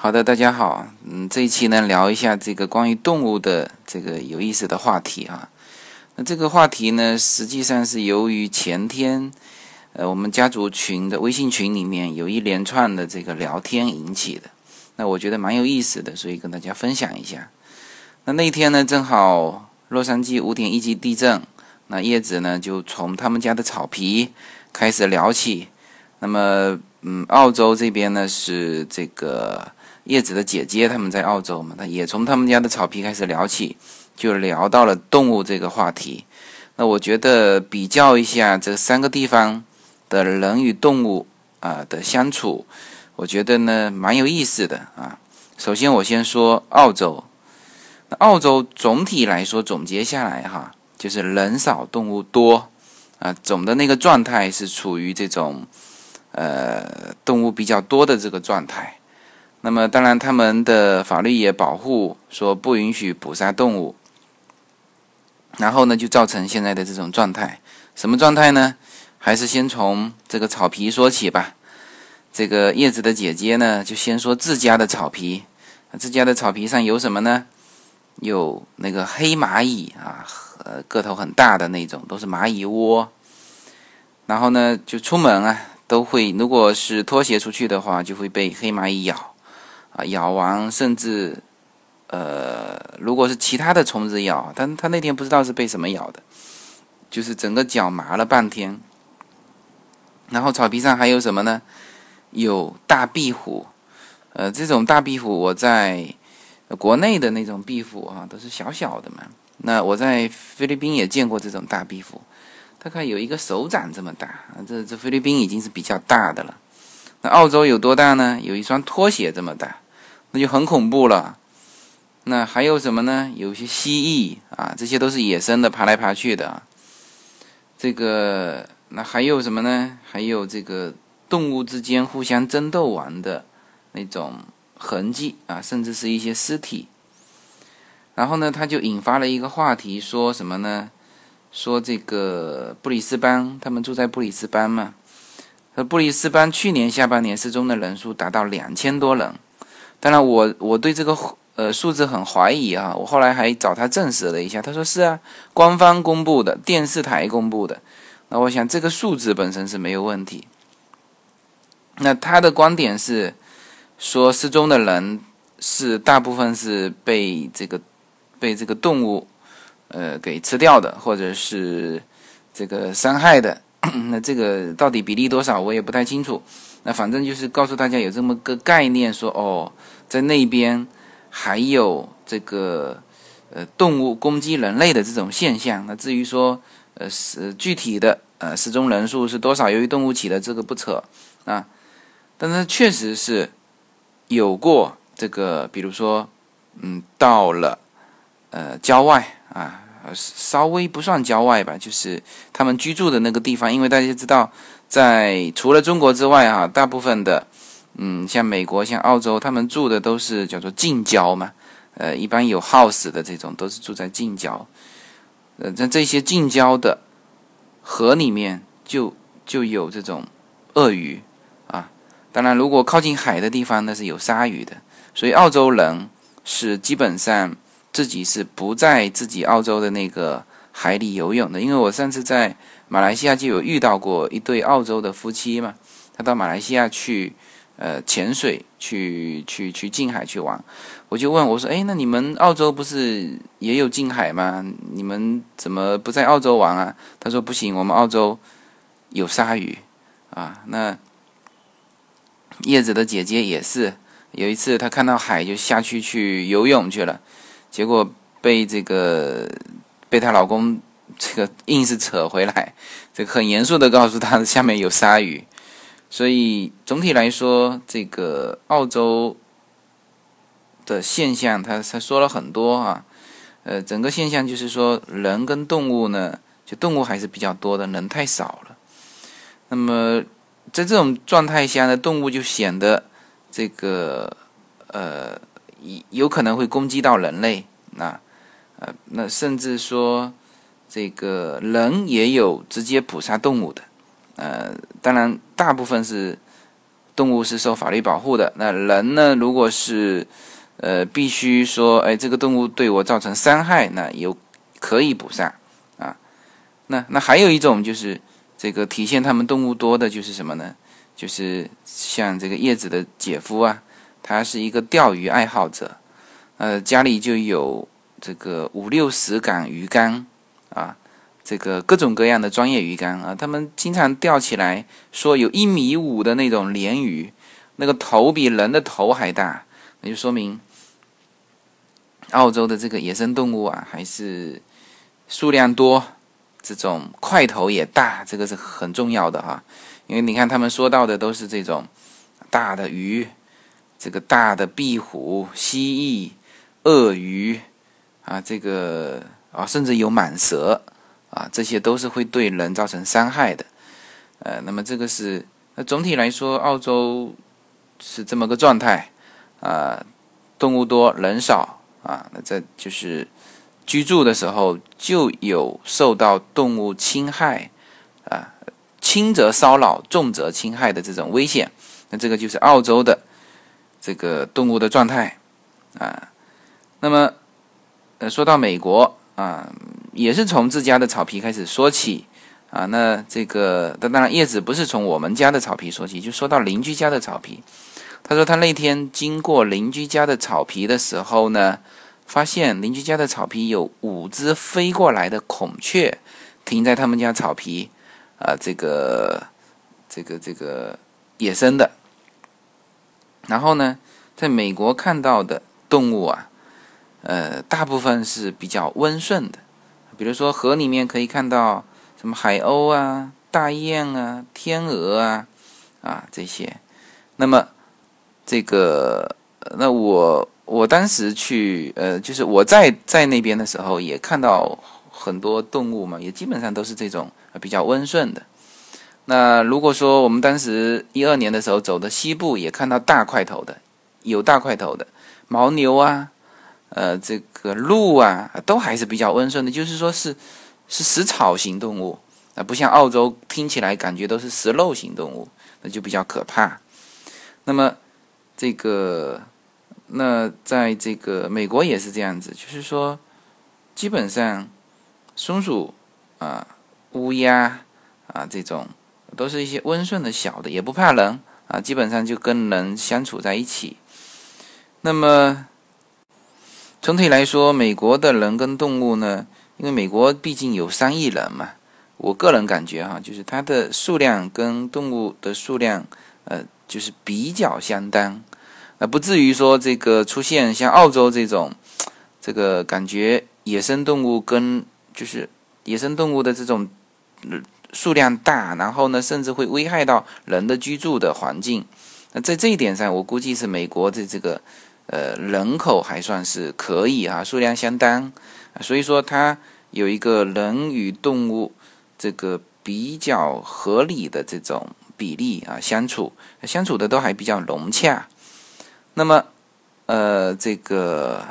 好的，大家好，嗯，这一期呢聊一下这个关于动物的这个有意思的话题啊。那这个话题呢，实际上是由于前天，呃，我们家族群的微信群里面有一连串的这个聊天引起的。那我觉得蛮有意思的，所以跟大家分享一下。那那天呢，正好洛杉矶五点一级地震，那叶子呢就从他们家的草皮开始聊起。那么，嗯，澳洲这边呢是这个。叶子的姐姐他们在澳洲嘛，他也从他们家的草皮开始聊起，就聊到了动物这个话题。那我觉得比较一下这三个地方的人与动物啊的相处，我觉得呢蛮有意思的啊。首先我先说澳洲，那澳洲总体来说总结下来哈，就是人少动物多啊，总的那个状态是处于这种呃动物比较多的这个状态。那么，当然，他们的法律也保护说不允许捕杀动物，然后呢，就造成现在的这种状态。什么状态呢？还是先从这个草皮说起吧。这个叶子的姐姐呢，就先说自家的草皮。自家的草皮上有什么呢？有那个黑蚂蚁啊，呃，个头很大的那种，都是蚂蚁窝。然后呢，就出门啊，都会，如果是拖鞋出去的话，就会被黑蚂蚁咬。啊，咬完甚至，呃，如果是其他的虫子咬，但他那天不知道是被什么咬的，就是整个脚麻了半天。然后草皮上还有什么呢？有大壁虎，呃，这种大壁虎我在国内的那种壁虎啊，都是小小的嘛。那我在菲律宾也见过这种大壁虎，大概有一个手掌这么大。这这菲律宾已经是比较大的了。那澳洲有多大呢？有一双拖鞋这么大。那就很恐怖了。那还有什么呢？有些蜥蜴啊，这些都是野生的，爬来爬去的。这个那还有什么呢？还有这个动物之间互相争斗完的那种痕迹啊，甚至是一些尸体。然后呢，他就引发了一个话题，说什么呢？说这个布里斯班，他们住在布里斯班嘛。布里斯班去年下半年失踪的人数达到两千多人。当然，我我对这个呃数字很怀疑啊。我后来还找他证实了一下，他说是啊，官方公布的，电视台公布的。那我想这个数字本身是没有问题。那他的观点是说，失踪的人是大部分是被这个被这个动物呃给吃掉的，或者是这个伤害的。那这个到底比例多少，我也不太清楚。那反正就是告诉大家有这么个概念，说哦，在那边还有这个呃动物攻击人类的这种现象。那至于说呃是具体的呃失踪人数是多少，由于动物起的这个不扯啊，但是确实是有过这个，比如说嗯到了呃郊外啊，稍微不算郊外吧，就是他们居住的那个地方，因为大家知道。在除了中国之外，哈，大部分的，嗯，像美国、像澳洲，他们住的都是叫做近郊嘛，呃，一般有 house 的这种都是住在近郊，呃，在这些近郊的河里面就就有这种鳄鱼啊。当然，如果靠近海的地方，那是有鲨鱼的。所以澳洲人是基本上自己是不在自己澳洲的那个海里游泳的，因为我上次在。马来西亚就有遇到过一对澳洲的夫妻嘛，他到马来西亚去，呃，潜水去去去近海去玩，我就问我说，哎，那你们澳洲不是也有近海吗？你们怎么不在澳洲玩啊？他说不行，我们澳洲有鲨鱼啊。那叶子的姐姐也是，有一次她看到海就下去去游泳去了，结果被这个被她老公。这个硬是扯回来，这个很严肃的告诉他下面有鲨鱼，所以总体来说，这个澳洲的现象，他他说了很多啊，呃，整个现象就是说，人跟动物呢，就动物还是比较多的，人太少了。那么在这种状态下呢，动物就显得这个呃，有可能会攻击到人类，那呃，那甚至说。这个人也有直接捕杀动物的，呃，当然大部分是动物是受法律保护的。那人呢，如果是呃必须说，哎，这个动物对我造成伤害，那有可以补上啊。那那还有一种就是这个体现他们动物多的就是什么呢？就是像这个叶子的姐夫啊，他是一个钓鱼爱好者，呃，家里就有这个五六十杆鱼竿啊，这个各种各样的专业鱼竿啊，他们经常钓起来，说有一米五的那种鲢鱼，那个头比人的头还大，那就说明澳洲的这个野生动物啊，还是数量多，这种块头也大，这个是很重要的哈。因为你看，他们说到的都是这种大的鱼，这个大的壁虎、蜥蜴、鳄鱼啊，这个啊，甚至有蟒蛇啊，这些都是会对人造成伤害的。呃，那么这个是那总体来说，澳洲是这么个状态啊，动物多人少啊，那这就是居住的时候就有受到动物侵害啊。轻则骚扰，重则侵害的这种危险，那这个就是澳洲的这个动物的状态啊。那么，呃，说到美国啊，也是从自家的草皮开始说起啊。那这个，当当然叶子不是从我们家的草皮说起，就说到邻居家的草皮。他说他那天经过邻居家的草皮的时候呢，发现邻居家的草皮有五只飞过来的孔雀停在他们家草皮。啊，这个，这个，这个野生的。然后呢，在美国看到的动物啊，呃，大部分是比较温顺的。比如说河里面可以看到什么海鸥啊、大雁啊、天鹅啊，啊这些。那么这个，那我我当时去，呃，就是我在在那边的时候也看到很多动物嘛，也基本上都是这种。比较温顺的。那如果说我们当时一二年的时候走的西部，也看到大块头的，有大块头的牦牛啊，呃，这个鹿啊，都还是比较温顺的。就是说是是食草型动物啊，不像澳洲听起来感觉都是食肉型动物，那就比较可怕。那么这个那在这个美国也是这样子，就是说基本上松鼠啊。乌鸦啊，这种都是一些温顺的小的，也不怕人啊，基本上就跟人相处在一起。那么，总体来说，美国的人跟动物呢，因为美国毕竟有三亿人嘛，我个人感觉哈，就是它的数量跟动物的数量，呃，就是比较相当，呃，不至于说这个出现像澳洲这种，这个感觉野生动物跟就是野生动物的这种。数量大，然后呢，甚至会危害到人的居住的环境。那在这一点上，我估计是美国的这个呃人口还算是可以啊，数量相当，所以说它有一个人与动物这个比较合理的这种比例啊，相处相处的都还比较融洽。那么呃，这个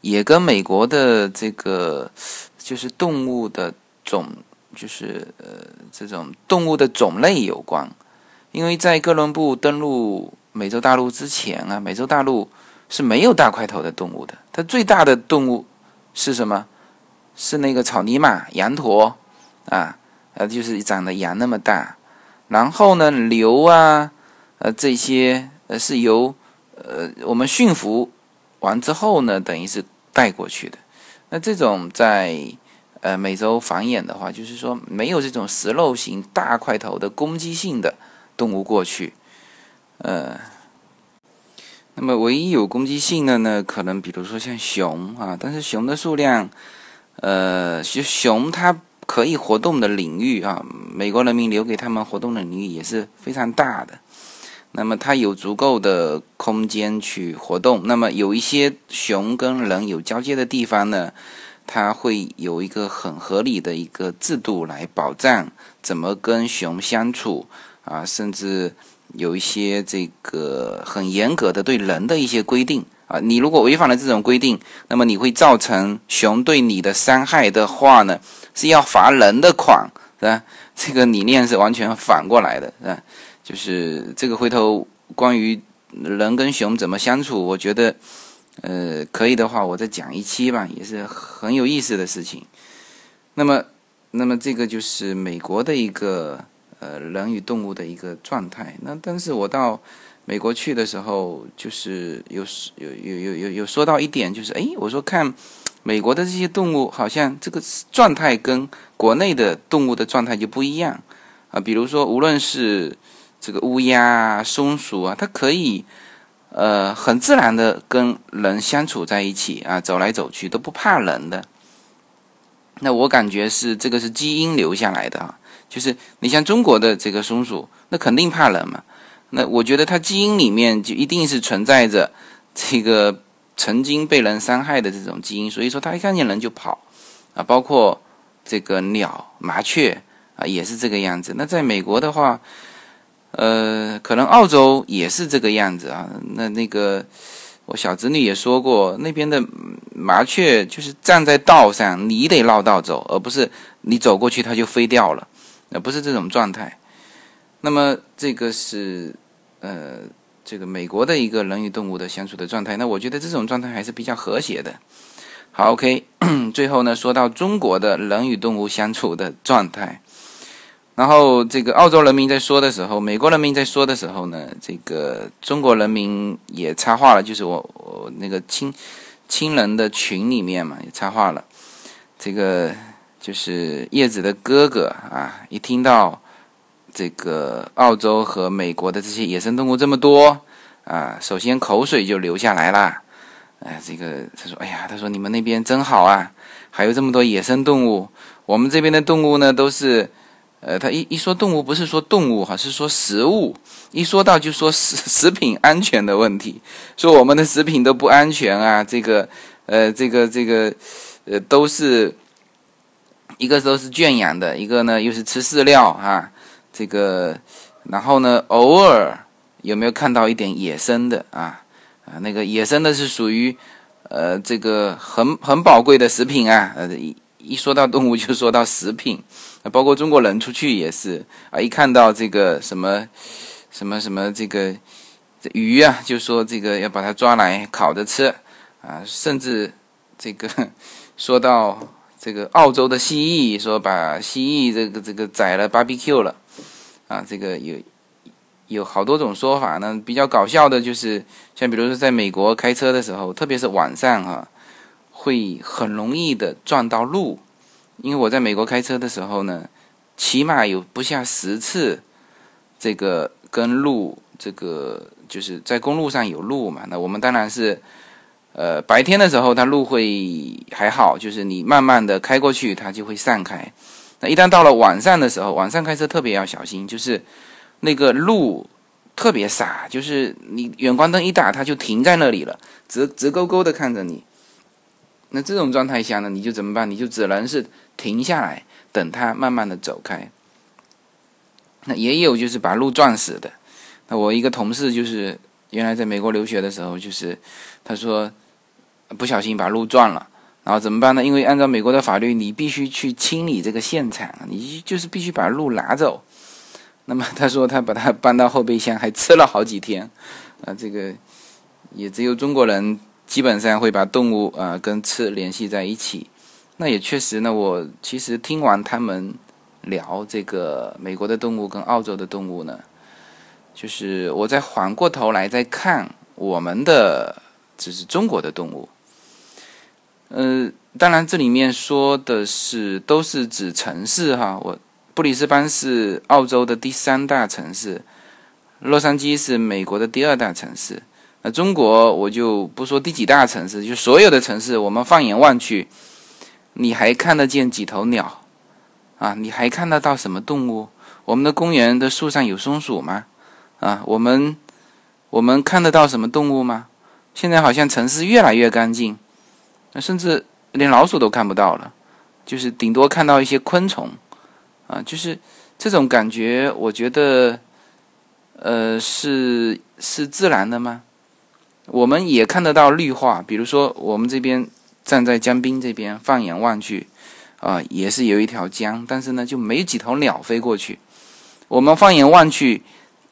也跟美国的这个就是动物的种。就是呃，这种动物的种类有关，因为在哥伦布登陆美洲大陆之前啊，美洲大陆是没有大块头的动物的。它最大的动物是什么？是那个草泥马、羊驼啊，呃，就是长得羊那么大。然后呢，牛啊，呃，这些呃是由呃我们驯服完之后呢，等于是带过去的。那这种在。呃，美洲繁衍的话，就是说没有这种食肉型大块头的攻击性的动物过去，呃，那么唯一有攻击性的呢，可能比如说像熊啊，但是熊的数量，呃，熊熊它可以活动的领域啊，美国人民留给他们活动的领域也是非常大的，那么它有足够的空间去活动，那么有一些熊跟人有交接的地方呢。它会有一个很合理的一个制度来保障怎么跟熊相处啊，甚至有一些这个很严格的对人的一些规定啊。你如果违反了这种规定，那么你会造成熊对你的伤害的话呢，是要罚人的款，是吧？这个理念是完全反过来的，是吧？就是这个回头关于人跟熊怎么相处，我觉得，呃，可以的话，我再讲一期吧，也是很有意思的事情。那么，那么这个就是美国的一个呃人与动物的一个状态。那但是我到美国去的时候，就是有有有有有有说到一点，就是哎，我说看美国的这些动物，好像这个状态跟国内的动物的状态就不一样啊。比如说，无论是这个乌鸦、松鼠啊，它可以呃很自然的跟人相处在一起啊，走来走去都不怕人的。那我感觉是这个是基因留下来的啊，就是你像中国的这个松鼠，那肯定怕冷嘛。那我觉得它基因里面就一定是存在着这个曾经被人伤害的这种基因，所以说它一看见人就跑啊。包括这个鸟、麻雀啊，也是这个样子。那在美国的话，呃，可能澳洲也是这个样子啊。那那个我小侄女也说过，那边的麻雀就是站在道上，你得绕道走，而不是你走过去它就飞掉了，呃，不是这种状态。那么这个是呃，这个美国的一个人与动物的相处的状态。那我觉得这种状态还是比较和谐的。好，OK，最后呢，说到中国的人与动物相处的状态。然后这个澳洲人民在说的时候，美国人民在说的时候呢，这个中国人民也插话了，就是我我那个亲亲人的群里面嘛，也插话了。这个就是叶子的哥哥啊，一听到这个澳洲和美国的这些野生动物这么多啊，首先口水就流下来了。哎，这个他说，哎呀，他说你们那边真好啊，还有这么多野生动物，我们这边的动物呢都是。呃，他一一说动物，不是说动物哈，是说食物。一说到就说食食品安全的问题，说我们的食品都不安全啊。这个，呃，这个这个，呃，都是一个都是圈养的，一个呢又是吃饲料啊。这个，然后呢，偶尔有没有看到一点野生的啊？啊，那个野生的是属于呃这个很很宝贵的食品啊。呃，一一说到动物就说到食品。包括中国人出去也是啊，一看到这个什么什么什么这个鱼啊，就说这个要把它抓来烤着吃啊，甚至这个说到这个澳洲的蜥蜴，说把蜥蜴这个这个宰了 barbecue 了啊，这个有有好多种说法呢。比较搞笑的就是，像比如说在美国开车的时候，特别是晚上哈，会很容易的撞到鹿。因为我在美国开车的时候呢，起码有不下十次，这个跟路，这个就是在公路上有路嘛。那我们当然是，呃，白天的时候它路会还好，就是你慢慢的开过去，它就会散开。那一旦到了晚上的时候，晚上开车特别要小心，就是那个路特别傻，就是你远光灯一打，它就停在那里了，直直勾勾的看着你。那这种状态下呢，你就怎么办？你就只能是。停下来，等它慢慢的走开。那也有就是把路撞死的。那我一个同事就是原来在美国留学的时候，就是他说不小心把路撞了，然后怎么办呢？因为按照美国的法律，你必须去清理这个现场，你就是必须把路拿走。那么他说他把它搬到后备箱，还吃了好几天。啊，这个也只有中国人基本上会把动物啊跟吃联系在一起。那也确实呢，我其实听完他们聊这个美国的动物跟澳洲的动物呢，就是我再缓过头来再看我们的，就是中国的动物。呃，当然这里面说的是都是指城市哈，我布里斯班是澳洲的第三大城市，洛杉矶是美国的第二大城市。那中国我就不说第几大城市，就所有的城市，我们放眼望去。你还看得见几头鸟？啊，你还看得到什么动物？我们的公园的树上有松鼠吗？啊，我们我们看得到什么动物吗？现在好像城市越来越干净，那甚至连老鼠都看不到了，就是顶多看到一些昆虫，啊，就是这种感觉，我觉得，呃，是是自然的吗？我们也看得到绿化，比如说我们这边。站在江滨这边，放眼望去，啊，也是有一条江，但是呢，就没几头鸟飞过去。我们放眼望去，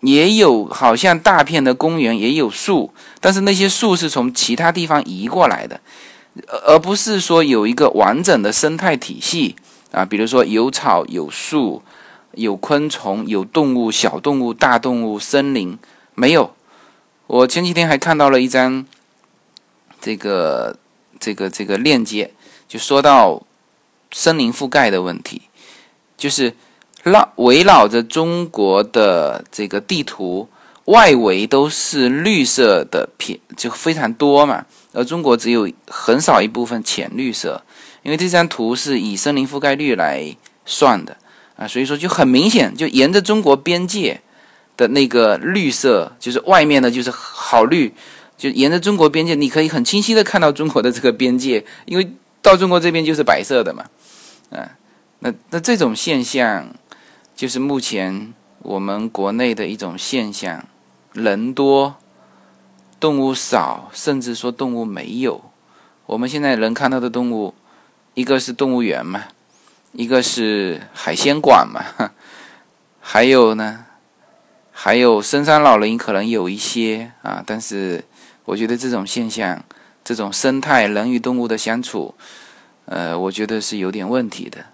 也有好像大片的公园也有树，但是那些树是从其他地方移过来的，而不是说有一个完整的生态体系啊，比如说有草有树，有昆虫有动物小动物大动物森林没有。我前几天还看到了一张这个这个这个链接，就说到森林覆盖的问题，就是。绕围绕着中国的这个地图，外围都是绿色的片，就非常多嘛。而中国只有很少一部分浅绿色，因为这张图是以森林覆盖率来算的啊，所以说就很明显，就沿着中国边界的那个绿色，就是外面的就是好绿，就沿着中国边界，你可以很清晰的看到中国的这个边界，因为到中国这边就是白色的嘛，啊，那那这种现象。就是目前我们国内的一种现象，人多，动物少，甚至说动物没有。我们现在能看到的动物，一个是动物园嘛，一个是海鲜馆嘛，还有呢，还有深山老林可能有一些啊，但是我觉得这种现象，这种生态人与动物的相处，呃，我觉得是有点问题的。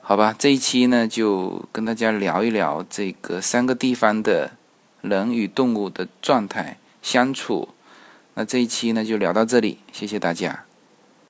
好吧，这一期呢就跟大家聊一聊这个三个地方的人与动物的状态相处。那这一期呢就聊到这里，谢谢大家。